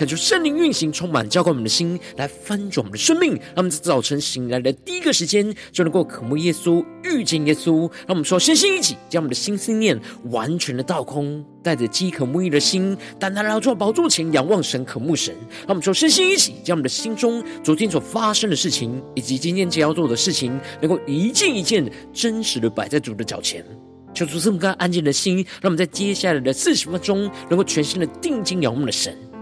恳求圣灵运行，充满浇灌我们的心，来翻转我们的生命。让我们在早晨醒来的第一个时间，就能够渴慕耶稣，遇见耶稣。让我们说，身心一起，将我们的心思念完全的倒空，带着饥渴沐浴的心，单单来到宝座前，仰望神，渴慕神。让我们说，身心一起，将我们的心中昨天所发生的事情，以及今天将要做的事情，能够一件一件真实的摆在主的脚前。求主赐我们安静的心，让我们在接下来的四十分钟，能够全心的定睛仰望的神。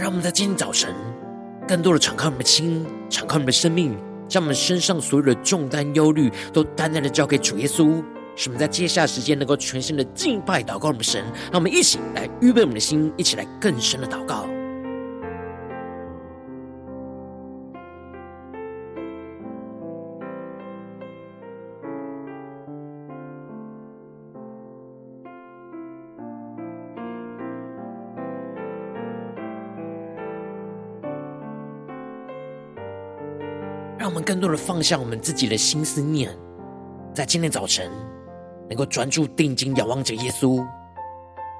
让我们在今天早晨，更多的敞开我们的心，敞开我们的生命，将我们身上所有的重担、忧虑，都单单的交给主耶稣。使我们在接下来时间，能够全心的敬拜、祷告我们神。让我们一起来预备我们的心，一起来更深的祷告。更多的放下我们自己的心思念，在今天早晨能够专注定睛仰望着耶稣，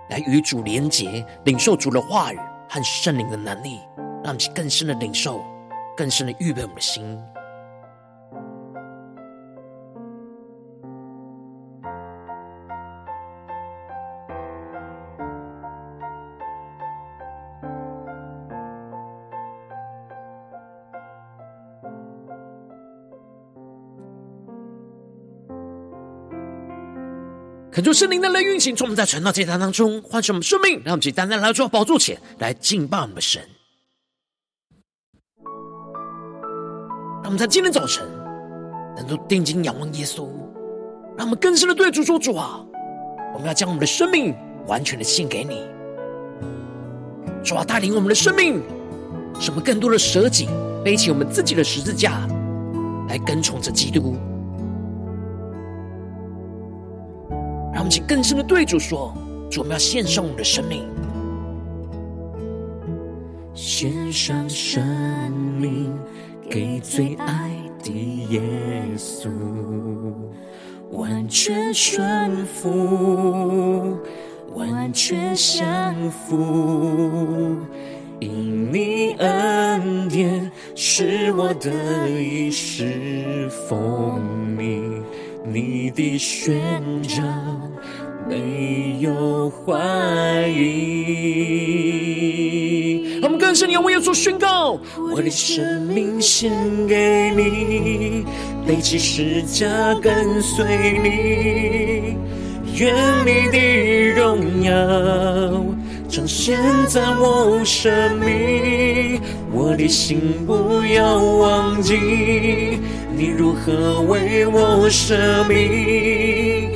来与主连结，领受主的话语和圣灵的能力，让我们更深的领受，更深的预备我们的心。恳求圣灵的来运行，从我们在传道祭坛当中唤醒我们生命，让我们去单单来到宝座前来敬拜我们的神。让我们在今天早晨能够定睛仰望耶稣，让我们更深的对主说：“主啊，我们要将我们的生命完全的献给你。主啊，带领我们的生命，使我们更多的舍己，背起我们自己的十字架，来跟从着基督。”们请更深的对主说：“主，我们要献上我们的生命，献上生命给最爱的耶稣，完全顺服，完全降服，因你恩典是我得以侍奉你。”你的宣召没有怀疑，我们更深你为耶稣宣告：我的生命献给你，背起十架跟随你，愿你的荣耀彰显在我生命，我的心不要忘记。你如何为我舍命？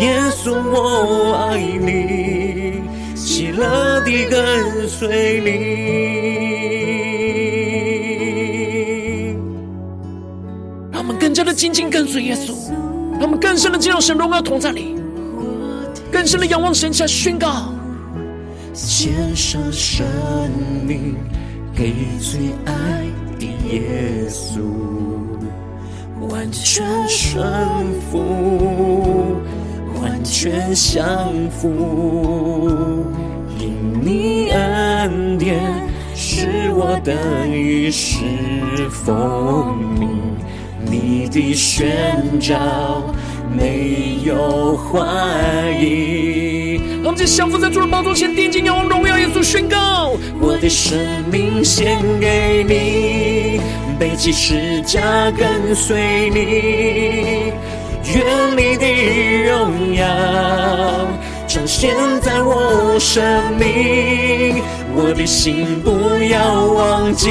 耶稣，我爱你，喜乐地跟随你。让我们更加的紧紧跟随耶稣，让我们更深的进入神荣耀同在里，更深的仰望神，下宣告：献上生命给最爱的耶稣。完全顺服，完全降服，因你恩典是我得以侍奉你，你的宣召没有怀疑。让我们降服在主的宝座前，定睛仰望荣耀耶稣，宣告：我的生命献给你。背起十架跟随你，愿你的荣耀彰显在我生命，我的心不要忘记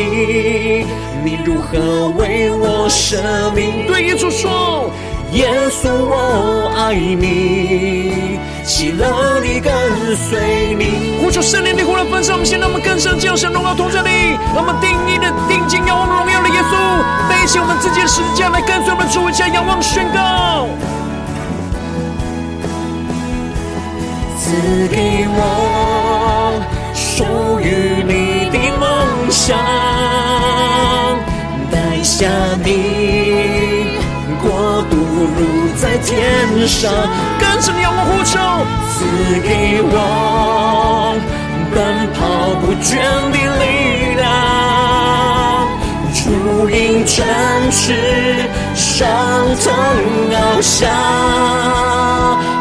你如何为我舍命。对耶稣说。耶稣，我爱你，喜乐地跟随你。呼求圣灵的火来焚烧我们，现在我们更深进入神荣耀同在里，让我们定义的定起我们自己的十字架来跟随我们主，一起仰望宣告。赐给我属于你的梦想，带下你。国度如在天上，跟着你仰望呼求，赐给我奔跑不倦的力量，主因真实，伤痛翱翔。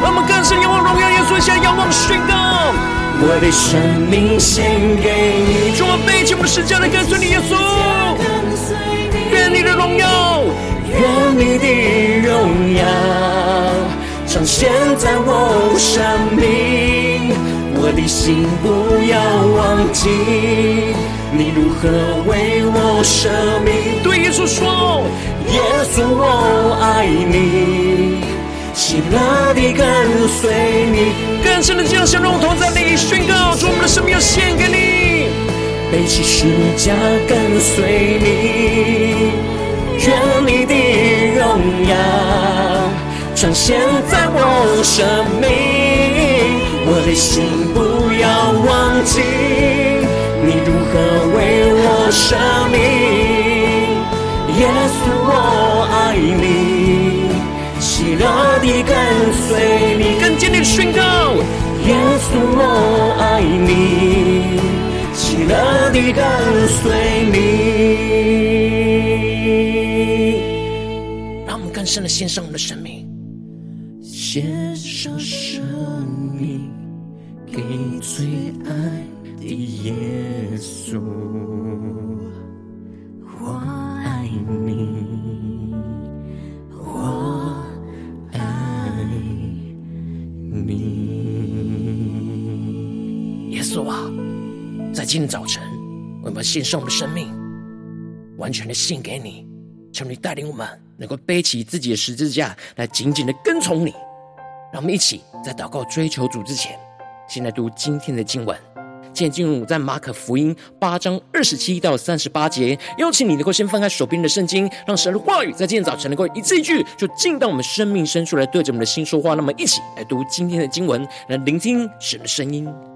让我们更深仰望荣耀耶稣，向仰望宣告，我的生命献给你，主啊，背起我们的十字架来跟随你耶稣，愿你的荣耀。愿你的荣耀彰显在我生命，我的心不要忘记你如何为我舍命。对耶稣说，耶稣我爱你，喜乐地跟随你。更深的将神荣同在你宣告，主我们的生命要献给你，背起十字架跟随你。愿你的荣耀彰显在我生命，我的心不要忘记你如何为我舍命。耶稣，我爱你，喜乐地跟随你。更坚定的宣告，耶稣，我爱你，喜乐地跟随你。让我们更深的献上我们的生命，献上生命给最爱的耶主，我爱你，我爱你。耶稣啊，在今天早晨，我们献上我们的生命，完全的献给你，求你带领我们。能够背起自己的十字架来紧紧的跟从你，让我们一起在祷告追求主之前，先来读今天的经文。现在进入在马可福音八章二十七到三十八节，邀请你能够先翻开手边的圣经，让神的话语在今天早晨能够一字一句就进到我们生命深处来，对着我们的心说话。那么，一起来读今天的经文，来聆听神的声音。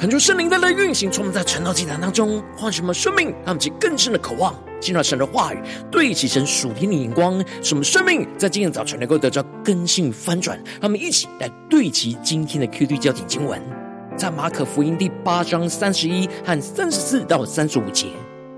恳求圣灵的来运行，充满在晨祷祭坛当中唤醒我们生命，让我们更深的渴望进入神的话语，对齐神属天的眼光，使我们生命在今天早晨能够得到更新翻转。让我们一起来对齐今天的 QD 焦点经文，在马可福音第八章三十一和三十四到三十五节。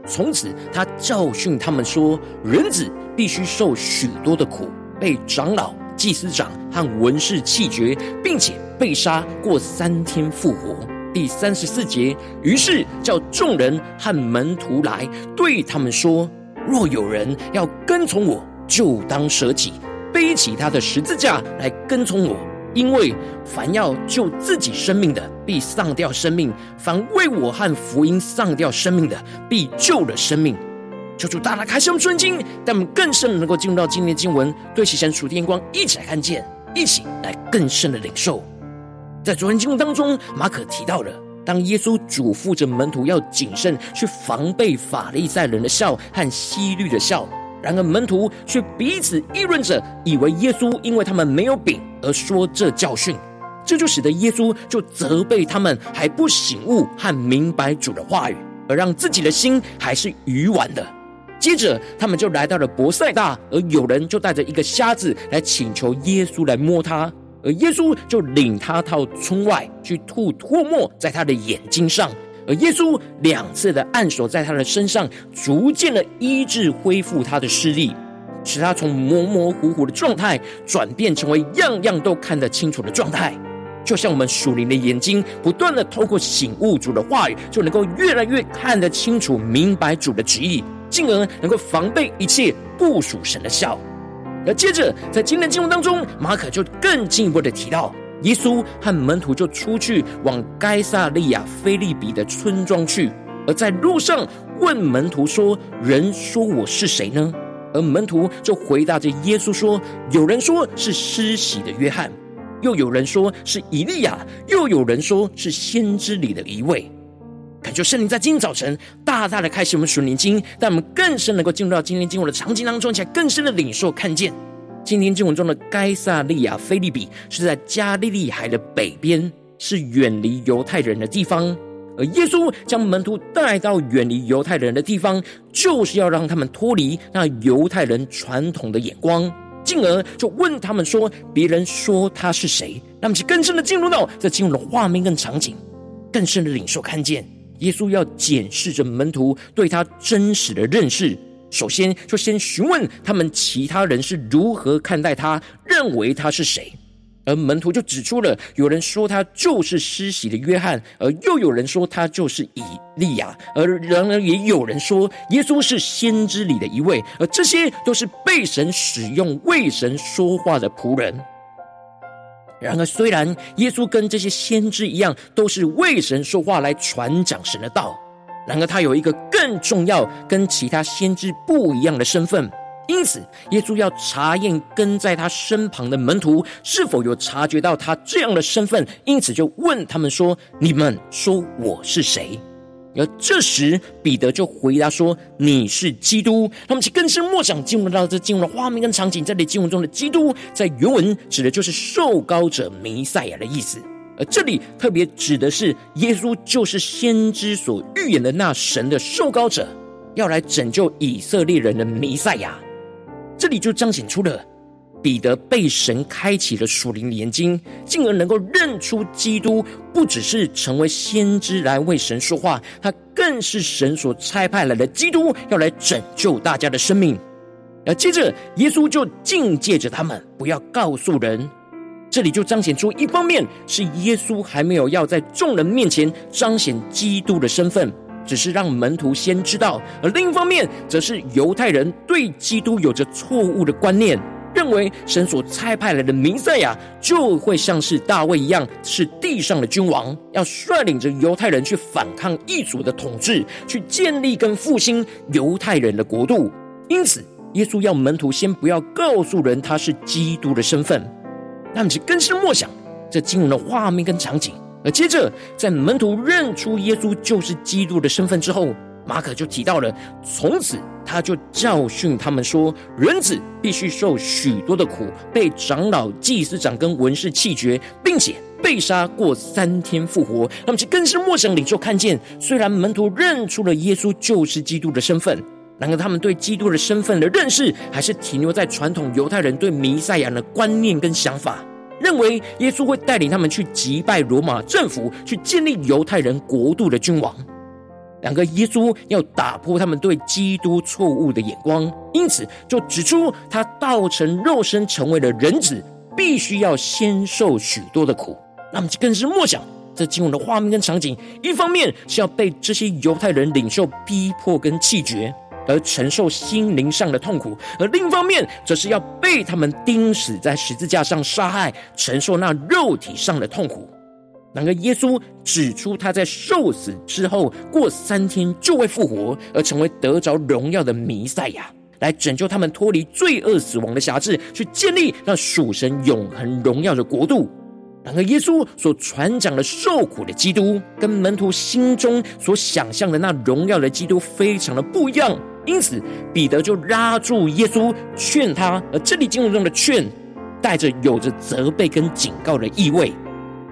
从此，他教训他们说：人子必须受许多的苦，被长老、祭司长和文士弃绝，并且被杀，过三天复活。第三十四节，于是叫众人和门徒来，对他们说：若有人要跟从我，就当舍己，背起他的十字架来跟从我。因为凡要救自己生命的，必丧掉生命；凡为我和福音丧掉生命的，必救了生命。求主大大开示我们顺经，让我们更深能够进入到今天的经文，对其神属天光，一起来看见，一起来更深的领受。在昨天经文当中，马可提到了，当耶稣嘱咐着门徒要谨慎去防备法利赛人的笑和希律的笑，然而门徒却彼此议论着，以为耶稣因为他们没有饼而说这教训，这就使得耶稣就责备他们还不醒悟和明白主的话语，而让自己的心还是愚顽的。接着，他们就来到了伯赛大，而有人就带着一个瞎子来请求耶稣来摸他。而耶稣就领他到村外去吐唾沫在他的眼睛上，而耶稣两次的按手在他的身上，逐渐的医治恢复他的视力，使他从模模糊糊的状态转变成为样样都看得清楚的状态。就像我们属灵的眼睛，不断的透过醒悟主的话语，就能够越来越看得清楚、明白主的旨意，进而能够防备一切不属神的笑。而接着，在今天的经文当中，马可就更进一步的提到，耶稣和门徒就出去往该撒利亚菲利比的村庄去，而在路上问门徒说：“人说我是谁呢？”而门徒就回答着耶稣说：“有人说是施洗的约翰，又有人说是以利亚，又有人说是先知里的一位。”感谢圣灵在今天早晨大大的开启我们属灵经，让我们更深能够进入到今天经文的场景当中，且更深的领受看见今天经文中的该撒利亚菲利比是在加利利海的北边，是远离犹太人的地方。而耶稣将门徒带到远离犹太人的地方，就是要让他们脱离那犹太人传统的眼光，进而就问他们说：“别人说他是谁？”那么，就更深的进入到这经文的画面跟场景，更深的领受看见。耶稣要检视着门徒对他真实的认识，首先就先询问他们其他人是如何看待他，认为他是谁。而门徒就指出了，有人说他就是施洗的约翰，而又有人说他就是以利亚，而然而也有人说耶稣是先知里的一位，而这些都是被神使用为神说话的仆人。然而，虽然耶稣跟这些先知一样，都是为神说话来传讲神的道，然而他有一个更重要、跟其他先知不一样的身份。因此，耶稣要查验跟在他身旁的门徒是否有察觉到他这样的身份，因此就问他们说：“你们说我是谁？”而这时，彼得就回答说：“你是基督。”那么，其更深默想进入到这进入的画面跟场景，在这里经文中的基督，在原文指的就是受膏者弥赛亚的意思。而这里特别指的是耶稣，就是先知所预言的那神的受膏者，要来拯救以色列人的弥赛亚。这里就彰显出了。彼得被神开启了属灵的眼睛，进而能够认出基督不只是成为先知来为神说话，他更是神所差派来的基督，要来拯救大家的生命。而接着，耶稣就警戒着他们不要告诉人。这里就彰显出，一方面是耶稣还没有要在众人面前彰显基督的身份，只是让门徒先知道；而另一方面，则是犹太人对基督有着错误的观念。认为神所差派来的弥赛亚就会像是大卫一样，是地上的君王，要率领着犹太人去反抗异族的统治，去建立跟复兴犹太人的国度。因此，耶稣要门徒先不要告诉人他是基督的身份，他们就更深默想这惊人的画面跟场景。而接着，在门徒认出耶稣就是基督的身份之后，马可就提到了，从此他就教训他们说，人子必须受许多的苦，被长老、祭司长跟文士弃绝，并且被杀，过三天复活。那么，这更是陌生领袖看见，虽然门徒认出了耶稣就是基督的身份，然而他们对基督的身份的认识，还是停留在传统犹太人对弥赛亚的观念跟想法，认为耶稣会带领他们去击败罗马政府，去建立犹太人国度的君王。两个耶稣要打破他们对基督错误的眼光，因此就指出他道成肉身成为了人子，必须要先受许多的苦。那么就更是默想这经文的画面跟场景，一方面是要被这些犹太人领袖逼迫跟弃绝，而承受心灵上的痛苦；而另一方面，则是要被他们钉死在十字架上杀害，承受那肉体上的痛苦。然而，耶稣指出他在受死之后过三天就会复活，而成为得着荣耀的弥赛亚，来拯救他们脱离罪恶死亡的辖制，去建立那属神永恒荣耀的国度。然而，耶稣所传讲的受苦的基督，跟门徒心中所想象的那荣耀的基督非常的不一样。因此，彼得就拉住耶稣，劝他。而这里经文中的劝，带着有着责备跟警告的意味。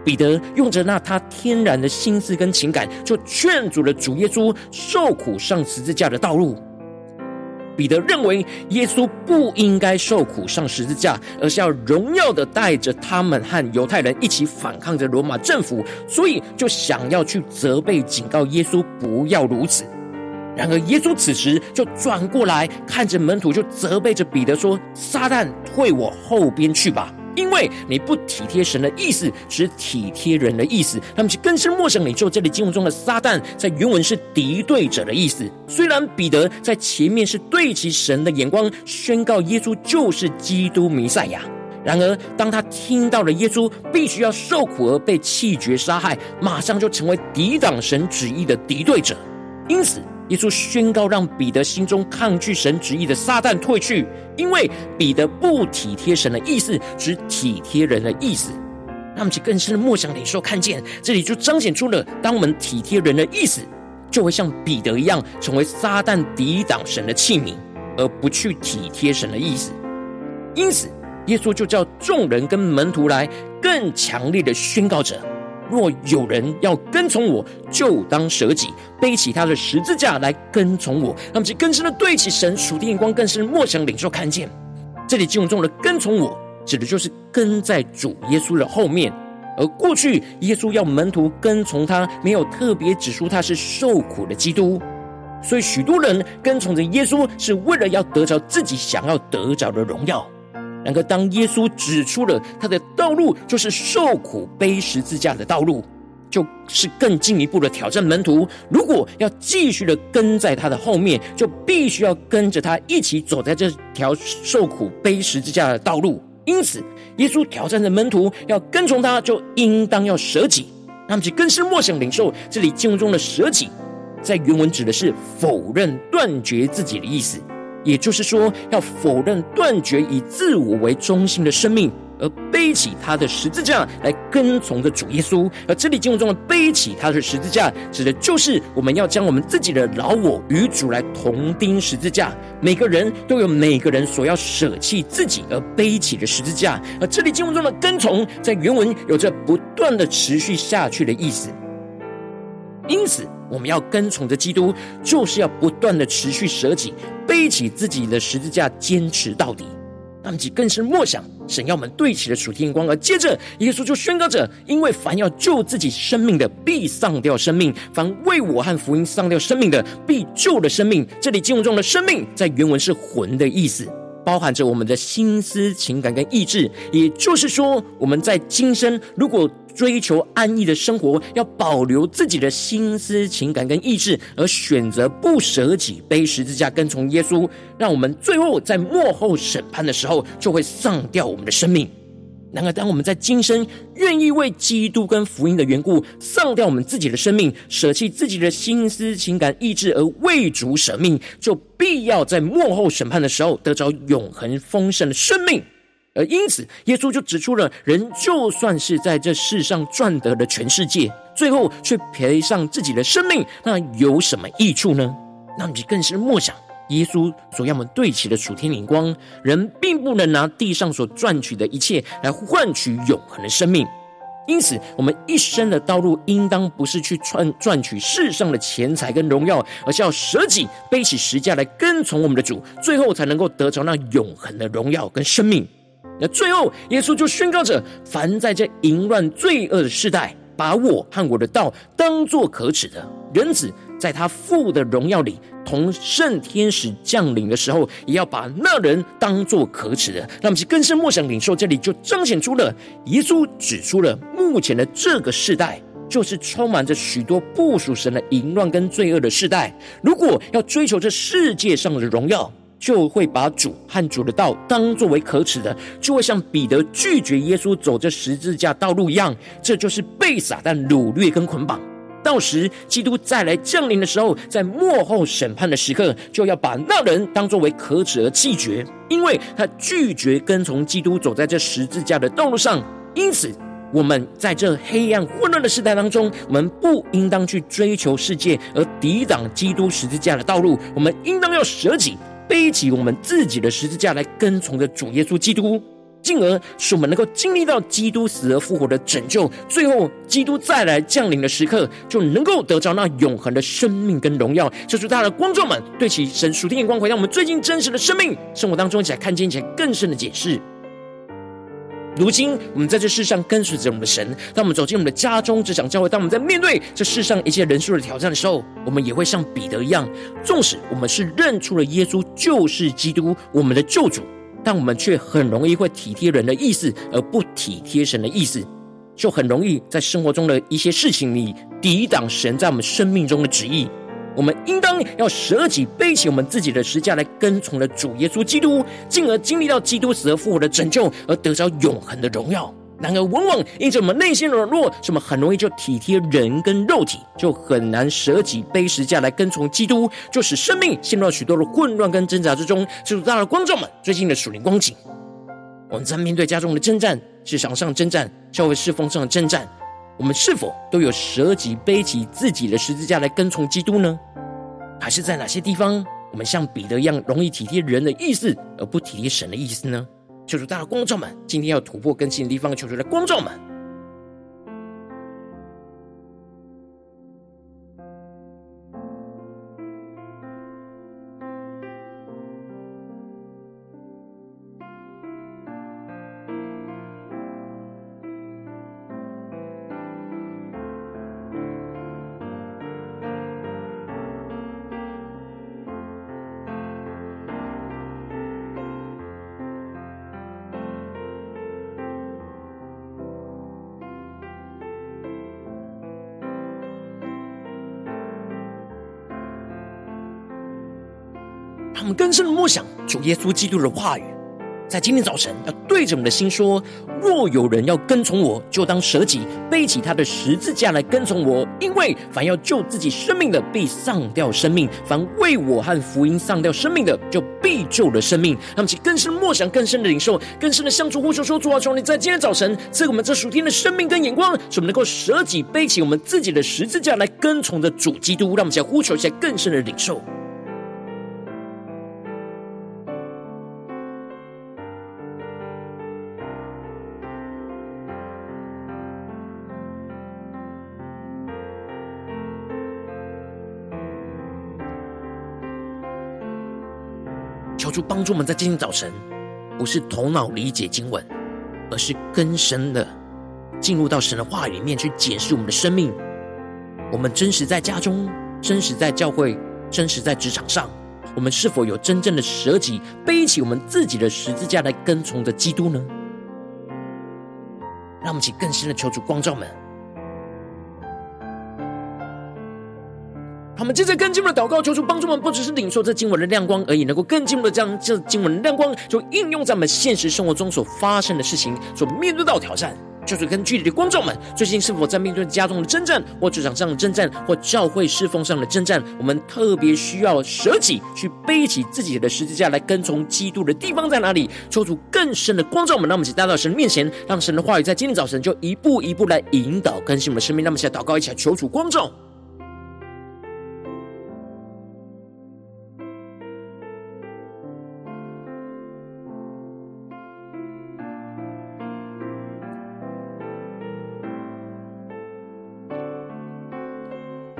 彼得用着那他天然的心思跟情感，就劝阻了主耶稣受苦上十字架的道路。彼得认为耶稣不应该受苦上十字架，而是要荣耀的带着他们和犹太人一起反抗着罗马政府，所以就想要去责备、警告耶稣不要如此。然而耶稣此时就转过来看着门徒，就责备着彼得说：“撒旦，退我后边去吧。”因为你不体贴神的意思，只体贴人的意思，他们就更是陌生领袖。这里经文中的撒旦，在原文是敌对者的意思。虽然彼得在前面是对其神的眼光，宣告耶稣就是基督弥赛亚，然而当他听到了耶稣必须要受苦而被弃绝杀害，马上就成为抵挡神旨意的敌对者。因此。耶稣宣告，让彼得心中抗拒神旨意的撒旦退去，因为彼得不体贴神的意思，只体贴人的意思。那么，其更深的默想领受看见，这里就彰显出了，当我们体贴人的意思，就会像彼得一样，成为撒旦抵挡神的器皿，而不去体贴神的意思。因此，耶稣就叫众人跟门徒来，更强烈的宣告着。若有人要跟从我，就当舍己，背起他的十字架来跟从我。那么，这更深的对起神属天眼光，更是默想领受看见。这里经文中的跟从我，指的就是跟在主耶稣的后面。而过去耶稣要门徒跟从他，没有特别指出他是受苦的基督，所以许多人跟从着耶稣，是为了要得着自己想要得着的荣耀。然而，当耶稣指出了他的道路就是受苦背十字架的道路，就是更进一步的挑战门徒。如果要继续的跟在他的后面，就必须要跟着他一起走在这条受苦背十字架的道路。因此，耶稣挑战的门徒要跟从他，就应当要舍己。那么，就更是默想领受这里经文中的舍己，在原文指的是否认、断绝自己的意思。也就是说，要否认、断绝以自我为中心的生命，而背起他的十字架来跟从着主耶稣。而这里经文中的背起他的十字架，指的就是我们要将我们自己的老我与主来同钉十字架。每个人都有每个人所要舍弃自己而背起的十字架。而这里经文中的跟从，在原文有着不断的持续下去的意思。因此，我们要跟从着基督，就是要不断的持续舍己，背起自己的十字架，坚持到底。那么，即更是默想神要我们对齐的属天光。而接着，耶稣就宣告着：因为凡要救自己生命的，必丧掉生命；凡为我和福音丧掉生命的，必救了生命。这里经文中的生命，在原文是魂的意思。包含着我们的心思、情感跟意志，也就是说，我们在今生如果追求安逸的生活，要保留自己的心思、情感跟意志，而选择不舍己、背十字架跟从耶稣，让我们最后在末后审判的时候，就会丧掉我们的生命。然而，当我们在今生愿意为基督跟福音的缘故，丧掉我们自己的生命，舍弃自己的心思、情感、意志，而为主舍命，就必要在末后审判的时候得着永恒丰盛的生命。而因此，耶稣就指出了：人就算是在这世上赚得了全世界，最后却赔上自己的生命，那有什么益处呢？那你更是默想耶稣所要我们对齐的属天眼光。人并不能拿地上所赚取的一切来换取永恒的生命。因此，我们一生的道路，应当不是去赚赚取世上的钱财跟荣耀，而是要舍己，背起十架来跟从我们的主，最后才能够得着那永恒的荣耀跟生命。那最后，耶稣就宣告着：凡在这淫乱罪恶的世代，把我和我的道当作可耻的，人子在他父的荣耀里，同圣天使降临的时候，也要把那人当作可耻的。那么，其更深默想领受，这里就彰显出了耶稣指出了目前的这个世代，就是充满着许多不属神的淫乱跟罪恶的世代。如果要追求这世界上的荣耀，就会把主和主的道当作为可耻的，就会像彼得拒绝耶稣走这十字架道路一样。这就是被撒旦掳掠跟捆绑。到时基督再来降临的时候，在末后审判的时刻，就要把那人当作为可耻而弃绝，因为他拒绝跟从基督走在这十字架的道路上。因此，我们在这黑暗混乱的时代当中，我们不应当去追求世界而抵挡基督十字架的道路。我们应当要舍己，背起我们自己的十字架来跟从着主耶稣基督。进而使我们能够经历到基督死而复活的拯救，最后基督再来降临的时刻，就能够得着那永恒的生命跟荣耀。这是他的观众们对其神属天眼光，回到我们最近真实的生命生活当中，一起来看见一起来更深的解释。如今我们在这世上跟随着我们的神，当我们走进我们的家中、职场、教会，当我们在面对这世上一切人数的挑战的时候，我们也会像彼得一样，纵使我们是认出了耶稣就是基督，我们的救主。但我们却很容易会体贴人的意思，而不体贴神的意思，就很容易在生活中的一些事情里抵挡神在我们生命中的旨意。我们应当要舍己，背起我们自己的十架来跟从的主耶稣基督，进而经历到基督死而复活的拯救，而得着永恒的荣耀。然而，往往因着我们内心软弱，使我们很容易就体贴人跟肉体，就很难舍己背十架来跟从基督，就使生命陷入了许多的混乱跟挣扎之中。就是大的观众们最近的属灵光景，我们在面对家中的征战、市场上征战、教会侍奉上的征战，我们是否都有舍己背起自己的十字架来跟从基督呢？还是在哪些地方，我们像彼得一样，容易体贴人的意思，而不体贴神的意思呢？求主，大的光照们，今天要突破更新的地方，求主来光照们。更深的默想主耶稣基督的话语，在今天早晨要对着我们的心说：若有人要跟从我，就当舍己，背起他的十字架来跟从我。因为凡要救自己生命的，必丧掉生命；凡为我和福音丧掉生命的，就必救了生命。他们其更深的默想，更深的领受，更深的向主呼求说：主啊，求你在今天早晨赐给我们这属天的生命跟眼光，使我们能够舍己，背起我们自己的十字架来跟从着主基督。让我们再呼求一下更深的领受。求主帮助我们在今天早晨，不是头脑理解经文，而是更深的进入到神的话语里面去解释我们的生命。我们真实在家中，真实在教会，真实在职场上，我们是否有真正的舍己，背起我们自己的十字架来跟从着基督呢？让我们请更深的求主光照们。们接着更进一步的祷告，求主帮助我们，不只是领受这经文的亮光而已，能够更进一步的将这经文的亮光，就应用在我们现实生活中所发生的事情，所面对到挑战。就是跟具体的观众们，最近是否在面对家中的征战，或职场上的征战，或教会侍奉上的征战？我们特别需要舍己，去背起自己的十字架来跟从基督的地方在哪里？求主更深的光照我们，让我们一起带到神面前，让神的话语在今天早晨就一步一步来引导更新我们的生命。让我们一起来祷告，一起来求主光照。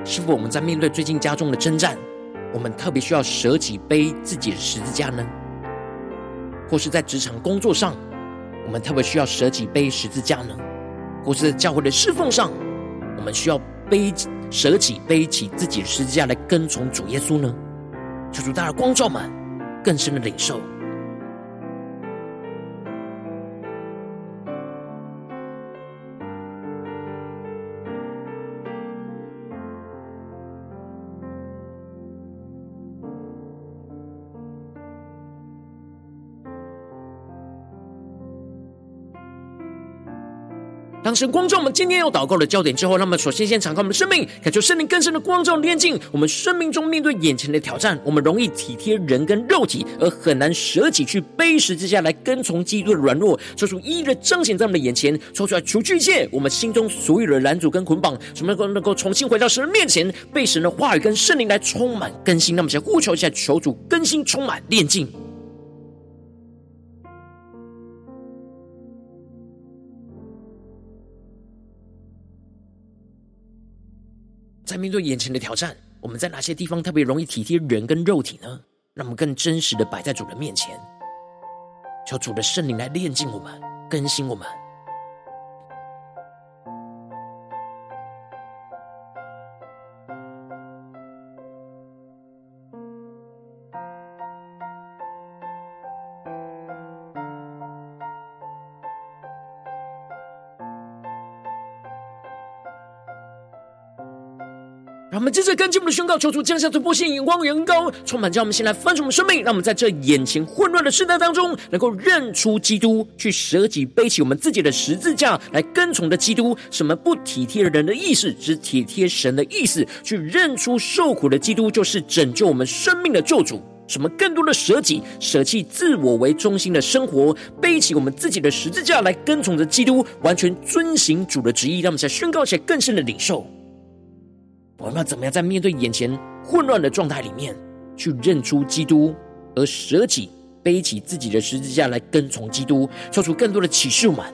是否我们在面对最近家中的征战，我们特别需要舍己背自己的十字架呢？或是在职场工作上，我们特别需要舍己背十字架呢？或是在教会的侍奉上，我们需要背舍己背起自己的十字架来跟从主耶稣呢？求主大家光照们更深的领受。神光照我们今天要祷告的焦点之后，那么首先先敞开我们的生命，感受圣灵更深的光照炼净我们生命中面对眼前的挑战。我们容易体贴人跟肉体，而很难舍己去背十字架来跟从基督的软弱，抽出一一的彰显在我们的眼前，抽出来除去一切我们心中所有的拦阻跟捆绑，什么能够能够重新回到神的面前，被神的话语跟圣灵来充满更新。那么，先呼求一下，求主更新充满炼净。在面对眼前的挑战，我们在哪些地方特别容易体贴人跟肉体呢？让我们更真实的摆在主的面前，求主的圣灵来炼净我们，更新我们。我们接着跟进我们的宣告，求主降下突破性眼光远高，充满，叫我们先来翻转我们生命，让我们在这眼前混乱的世代当中，能够认出基督，去舍己背起我们自己的十字架来跟从的基督。什么不体贴人的意思，只体贴神的意思，去认出受苦的基督就是拯救我们生命的救主。什么更多的舍己，舍弃自我为中心的生活，背起我们自己的十字架来跟从着基督，完全遵行主的旨意。让我们在宣告起来更深的领受。我们要怎么样在面对眼前混乱的状态里面，去认出基督，而舍己背起自己的十字架来跟从基督，说出更多的启示们，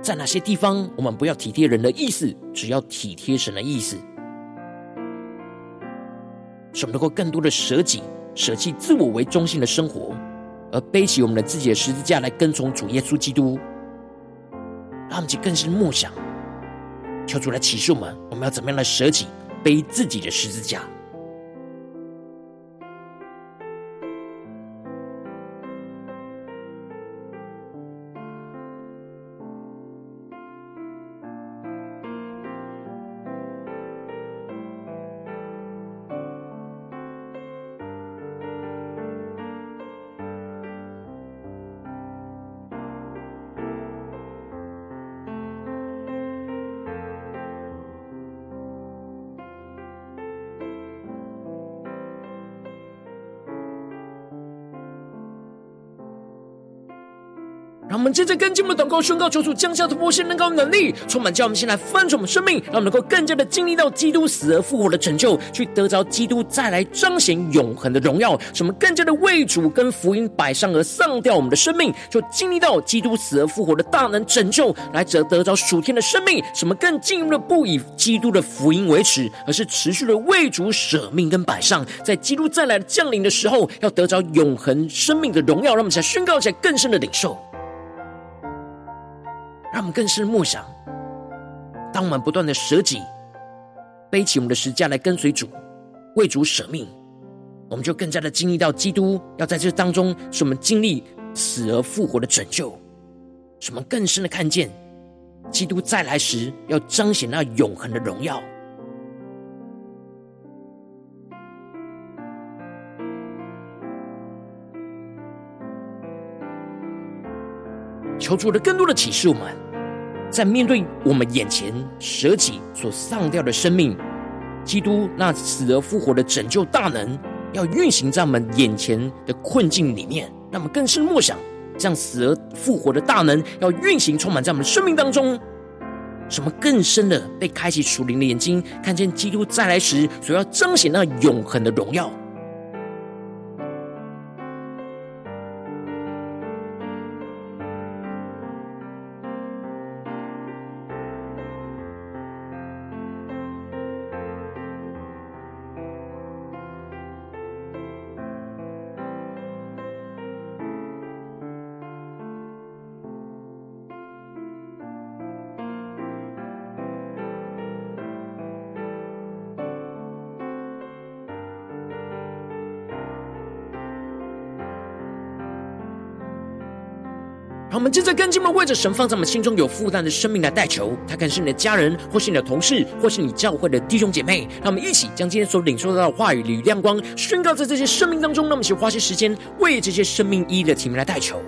在哪些地方我们不要体贴人的意思，只要体贴神的意思，使我们能够更多的舍己，舍弃自我为中心的生活，而背起我们的自己的十字架来跟从主耶稣基督，让我们去更深默想，求主来启示我们，我们要怎么样来舍己。背自己的十字架。我们接着跟进我们的祷告宣告，求主降下突破性能高能力，充满叫我们先来翻转我们生命，让我们能够更加的经历到基督死而复活的拯救，去得着基督再来彰显永恒的荣耀。什么更加的为主跟福音摆上而丧掉我们的生命，就经历到基督死而复活的大能拯救，来则得着属天的生命。什么更进一步的不以基督的福音为耻，而是持续的为主舍命跟摆上，在基督再来降临的时候，要得着永恒生命的荣耀。让我们才宣告起来更深的领受。们更深默想，当我们不断的舍己，背起我们的十字架来跟随主，为主舍命，我们就更加的经历到基督要在这当中使我们经历死而复活的拯救，使我们更深的看见基督再来时要彰显那永恒的荣耀。求主的更多的启示我们。在面对我们眼前舍己所丧掉的生命，基督那死而复活的拯救大能，要运行在我们眼前的困境里面，让我们更深默想，这样死而复活的大能要运行充满在我们生命当中，什么更深的被开启属灵的眼睛，看见基督再来时所要彰显那永恒的荣耀。们接着跟进们为着神放在我们心中有负担的生命来代求，他可能是你的家人，或是你的同事，或是你教会的弟兄姐妹。让我们一起将今天所领受到的话语与亮光宣告在这些生命当中。让我们一起花些时间为这些生命一一的提名来代求。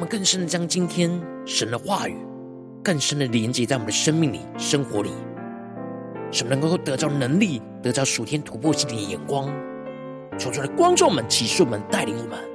我们更深的将今天神的话语，更深的连接在我们的生命里、生活里，使我们能够得到能力，得到属天突破性的眼光，求出来观众们、启示我们、带领我们。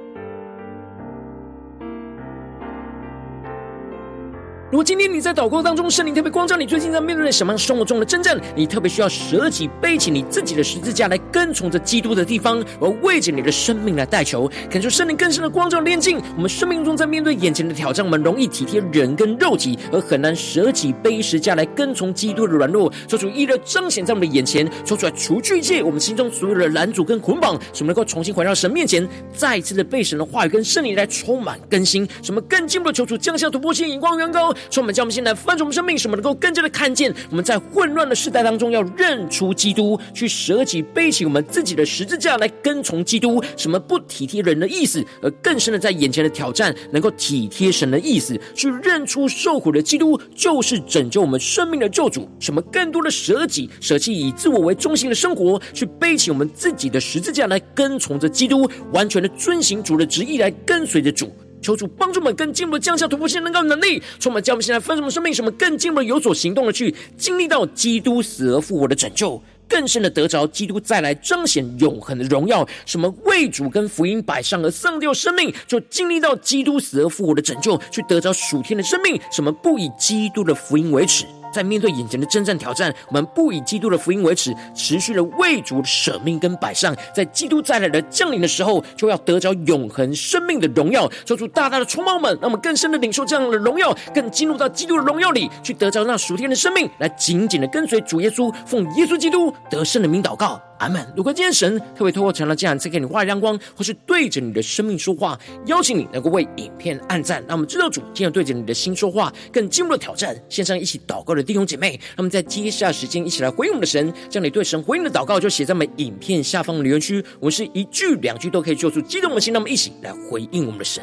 你在祷告当中，圣灵特别光照你，最近在面对什么生活中的征战，你特别需要舍己背起你自己的十字架来跟从着基督的地方，而为着你的生命来代求，恳求圣灵更深的光照炼净我们生命中在面对眼前的挑战，我们容易体贴人跟肉体，而很难舍己背十字架来跟从基督的软弱，做出一的彰显在我们的眼前，说出来除去一切我们心中所有的拦阻跟捆绑，使我们能够重新回到神面前，再一次的被神的话语跟圣灵来充满更新，使我们更进步的求主降下突破性眼光远高。说我们将我们现在翻转我们生命，使我们能够更加的看见，我们在混乱的时代当中，要认出基督，去舍己背起我们自己的十字架来跟从基督。什么不体贴人的意思，而更深的在眼前的挑战，能够体贴神的意思，去认出受苦的基督就是拯救我们生命的救主。什么更多的舍己，舍弃以自我为中心的生活，去背起我们自己的十字架来跟从着基督，完全的遵行主的旨意来跟随着主。求主帮助我们更进一步的降下突破性能够能力，充满叫我们现在分什么生命，什么更进一步的有所行动的去经历到基督死而复活的拯救，更深的得着基督再来彰显永恒的荣耀。什么为主跟福音摆上而丧掉生命，就经历到基督死而复活的拯救，去得着属天的生命。什么不以基督的福音为耻。在面对眼前的征战挑战，我们不以基督的福音为耻，持续的为主舍命跟摆上，在基督再来的降临的时候，就要得着永恒生命的荣耀。求主大大的充满我们，让我们更深的领受这样的荣耀，更进入到基督的荣耀里，去得着那属天的生命，来紧紧的跟随主耶稣，奉耶稣基督得胜的名祷告。阿门。如果今天神特别透过成了这样赐给你话语亮光，或是对着你的生命说话，邀请你能够为影片按赞，让我们知道主今天对着你的心说话，更进入了挑战。线上一起祷告的弟兄姐妹，那么在接下时间一起来回应我们的神，将你对神回应的祷告就写在我们影片下方的留言区。我们是一句两句都可以做出激动的心，那么一起来回应我们的神。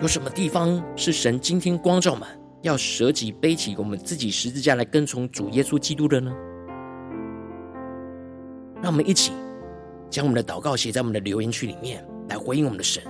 有什么地方是神今天光照们？要舍己背起我们自己十字架来跟从主耶稣基督的呢？让我们一起将我们的祷告写在我们的留言区里面，来回应我们的神。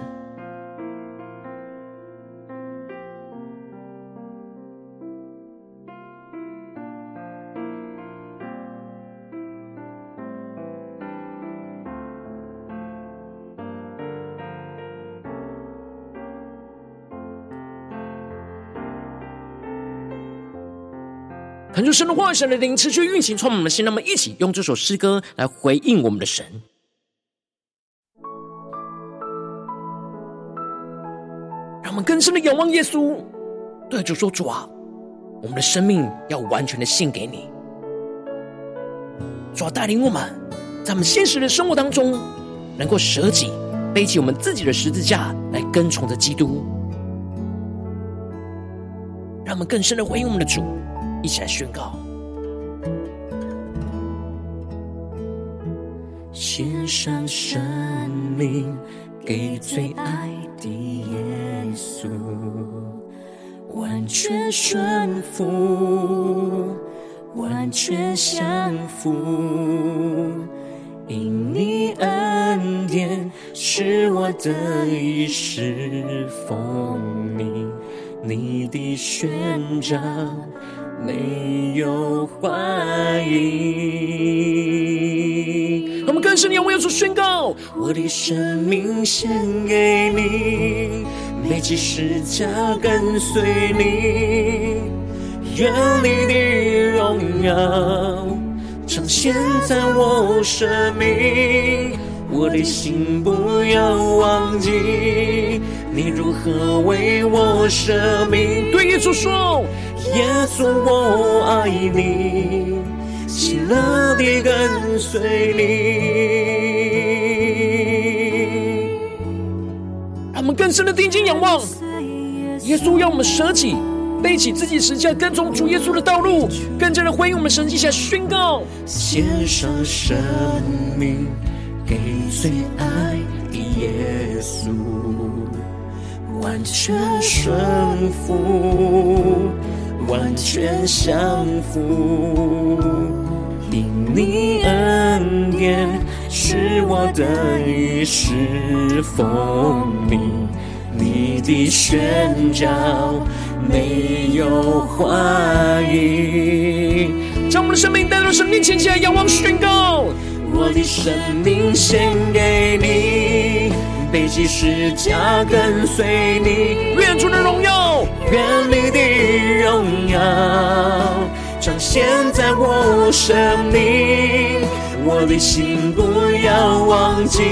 神的话语、神的灵持续运行，充满我们的心。那么，一起用这首诗歌来回应我们的神，让我们更深的仰望耶稣，对主说：“主啊，我们的生命要完全的献给你。主啊，带领我们，在我们现实的生活当中，能够舍己，背起我们自己的十字架，来跟从着基督。让我们更深的回应我们的主。”一起来宣告，献上生命给最爱的耶稣，完全顺服，完全降服，因你恩典是我的一世奉你，你的宣召。没有怀疑。我们更深的仰望，要说宣告：我的生命献给你，每起十架跟随你，愿你的荣耀彰显在我生命。我的心不要忘记，你如何为我舍命。对耶稣说，耶稣我爱你，喜乐地跟随你。让我们更深的定睛仰望，耶稣要我们舍己，背起自己十架，跟从主耶稣的道路，更加的回应我们神迹下宣告，献上生命。给最爱的耶稣，完全顺服，完全降服。因你恩典是我的一世风靡，你的宣教没有怀疑。将我们的生命带到神面前，起来仰望宣告。我的生命献给你，背起十架跟随你，愿主的荣耀，愿你的荣耀彰显在我生命。我的心不要忘记，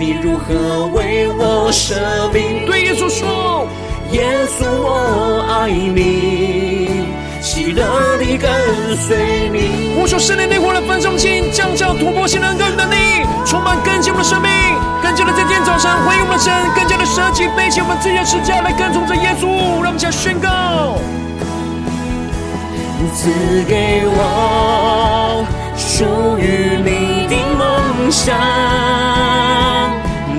你如何为我舍命。对耶稣说，耶稣我爱你。喜乐地跟随你，呼求圣灵内火的焚烧心，降下突破性能更能力，充满更新我的生命，更加的在今天早晨回应我们神，更加的舍己背起我们自己的十架来跟从着耶稣，让我们来宣告，赐给我属于你的梦想，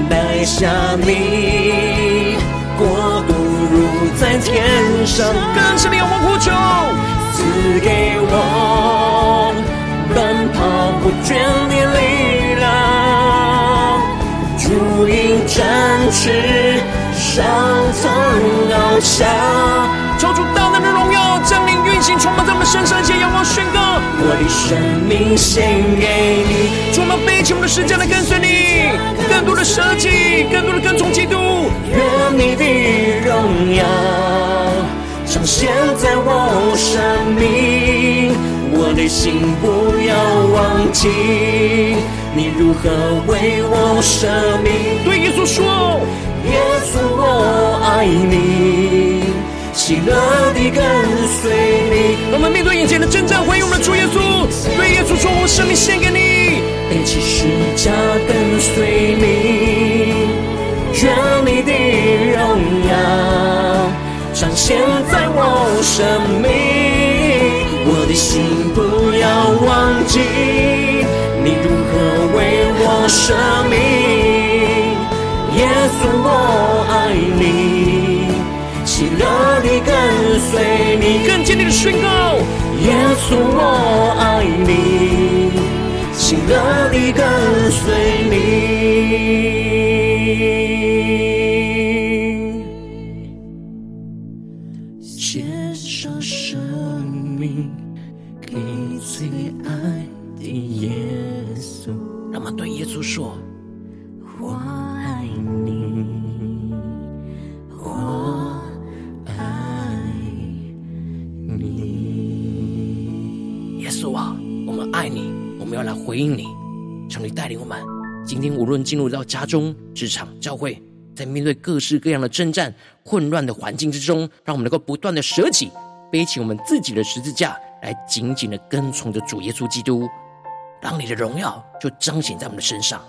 带下你国度如在天上，更深的仰望呼求。赐给我奔跑不倦的力量，主应展翅上腾翱翔，求主大能的荣耀降临运行，充满在我们身上，且仰望宣告：我的生命献给你，主，我们背起我们的十架来跟随你，更多的舍己，更多的跟从基督，愿你的荣耀。彰显在我生命，我的心不要忘记，你如何为我舍命。对耶稣说，耶稣我爱你，喜乐地跟随你。我们面对眼前的征战，回应我们的主耶稣。对耶稣说，我生命献给你，背起十架跟随你，愿你的荣耀。彰显在我生命，我的心不要忘记，为我舍命。耶稣我爱你，喜乐你跟随你，更坚定的宣告。耶稣我爱你，喜乐你跟随你。献上生命给最爱回应你，求你带领我们。今天无论进入到家中、职场、教会，在面对各式各样的征战、混乱的环境之中，让我们能够不断的舍己，背起我们自己的十字架，来紧紧的跟从着主耶稣基督，当你的荣耀就彰显在我们的身上。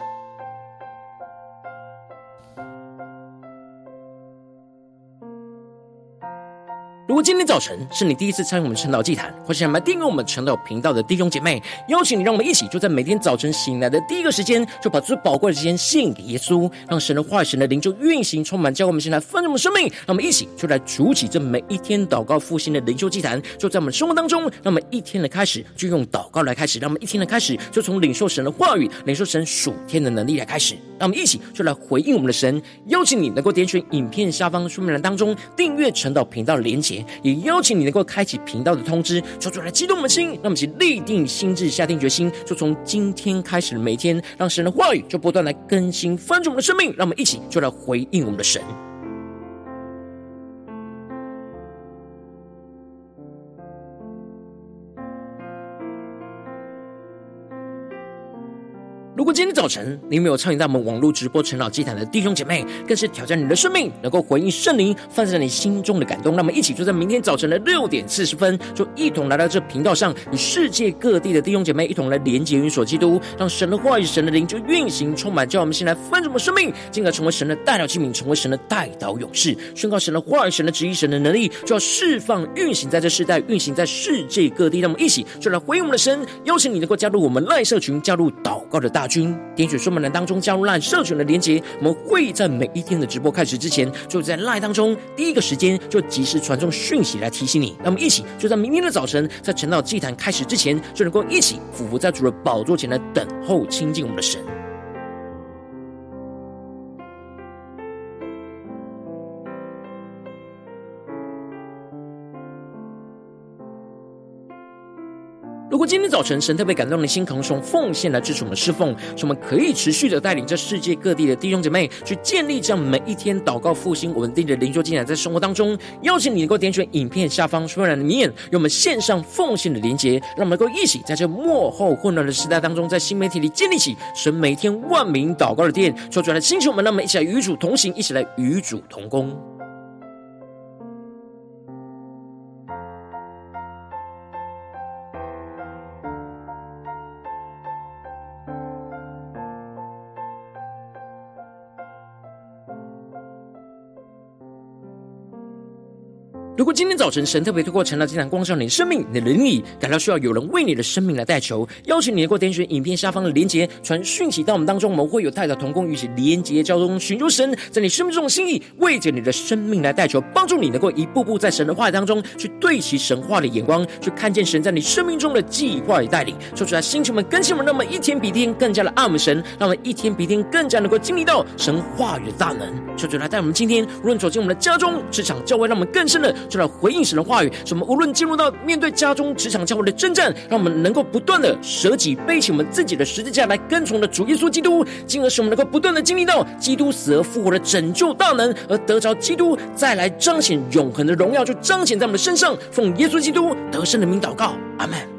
如果今天早晨是你第一次参与我们晨祷祭坛，或是想来订阅我们晨祷频道的弟兄姐妹，邀请你，让我们一起就在每天早晨醒来的第一个时间，就把最宝贵的时间献给耶稣，让神的话语、神的灵就运行充满，教会我们现在丰盛的生命。让我们一起就来主起这每一天祷告复兴的灵修祭坛，就在我们生活当中。让我们一天的开始就用祷告来开始，让我们一天的开始就从领受神的话语、领受神属天的能力来开始。让我们一起就来回应我们的神，邀请你能够点选影片下方说明栏当中订阅晨祷频道的连结。也邀请你能够开启频道的通知，说出来激动我们的心，让我们一起立定心智，下定决心，就从今天开始每天，让神的话语就不断来更新翻转我们的生命，让我们一起就来回应我们的神。如果今天早晨你没有参与到我们网络直播晨祷祭坛的弟兄姐妹，更是挑战你的生命，能够回应圣灵放在你心中的感动。那么，一起就在明天早晨的六点四十分，就一同来到这频道上，与世界各地的弟兄姐妹一同来连接与所基督，让神的话语、神的灵就运行、充满，叫我们先来翻什么生命，进而成为神的代祷器皿，成为神的代祷勇士，宣告神的话语、神的旨意、神的能力，就要释放、运行在这世代，运行在世界各地。那么，一起就来回应我们的神，邀请你能够加入我们赖社群，加入祷告的大君，点选说明栏当中加入赖社群的连结，我们会在每一天的直播开始之前，就在赖当中第一个时间就及时传送讯息来提醒你。那么一起就在明天的早晨，在晨祷祭坛开始之前，就能够一起俯伏在主的宝座前来等候亲近我们的神。如果今天早晨神特别感动的心，可能从奉献来支持我们侍奉，使我们可以持续的带领这世界各地的弟兄姐妹去建立这样每一天祷告复兴稳定的灵修进展，在生活当中，邀请你能够点选影片下方说明栏里面有我们线上奉献的连结，让我们能够一起在这末后混乱的时代当中，在新媒体里建立起神每天万名祷告的殿，说出来的星球们，让我们一起来与主同行，一起来与主同工。今天早晨神特别透过晨祷祭坛光照你生命，你的灵里感到需要有人为你的生命来代求，邀请你能够点选影片下方的连结，传讯息到我们当中，我们会有代祷同工与其连结交通，寻求神在你生命中的心意，为着你的生命来代求，帮助你能够一步步在神的话语当中去对齐神话的眼光，去看见神在你生命中的计划与带领。说出来，星球们、更新们，让我们一天比一天更加的爱我们神，让我们一天比一天更加能够经历到神话语的大能。说出来，带我们今天无论走进我们的家中、职场、教会，让我们更深的。就来回应神的话语，使我们无论进入到面对家中、职场、教会的征战，让我们能够不断的舍己背起我们自己的十字架来跟从的主耶稣基督，进而使我们能够不断的经历到基督死而复活的拯救大能，而得着基督再来彰显永恒的荣耀，就彰显在我们的身上。奉耶稣基督得胜的名祷告，阿门。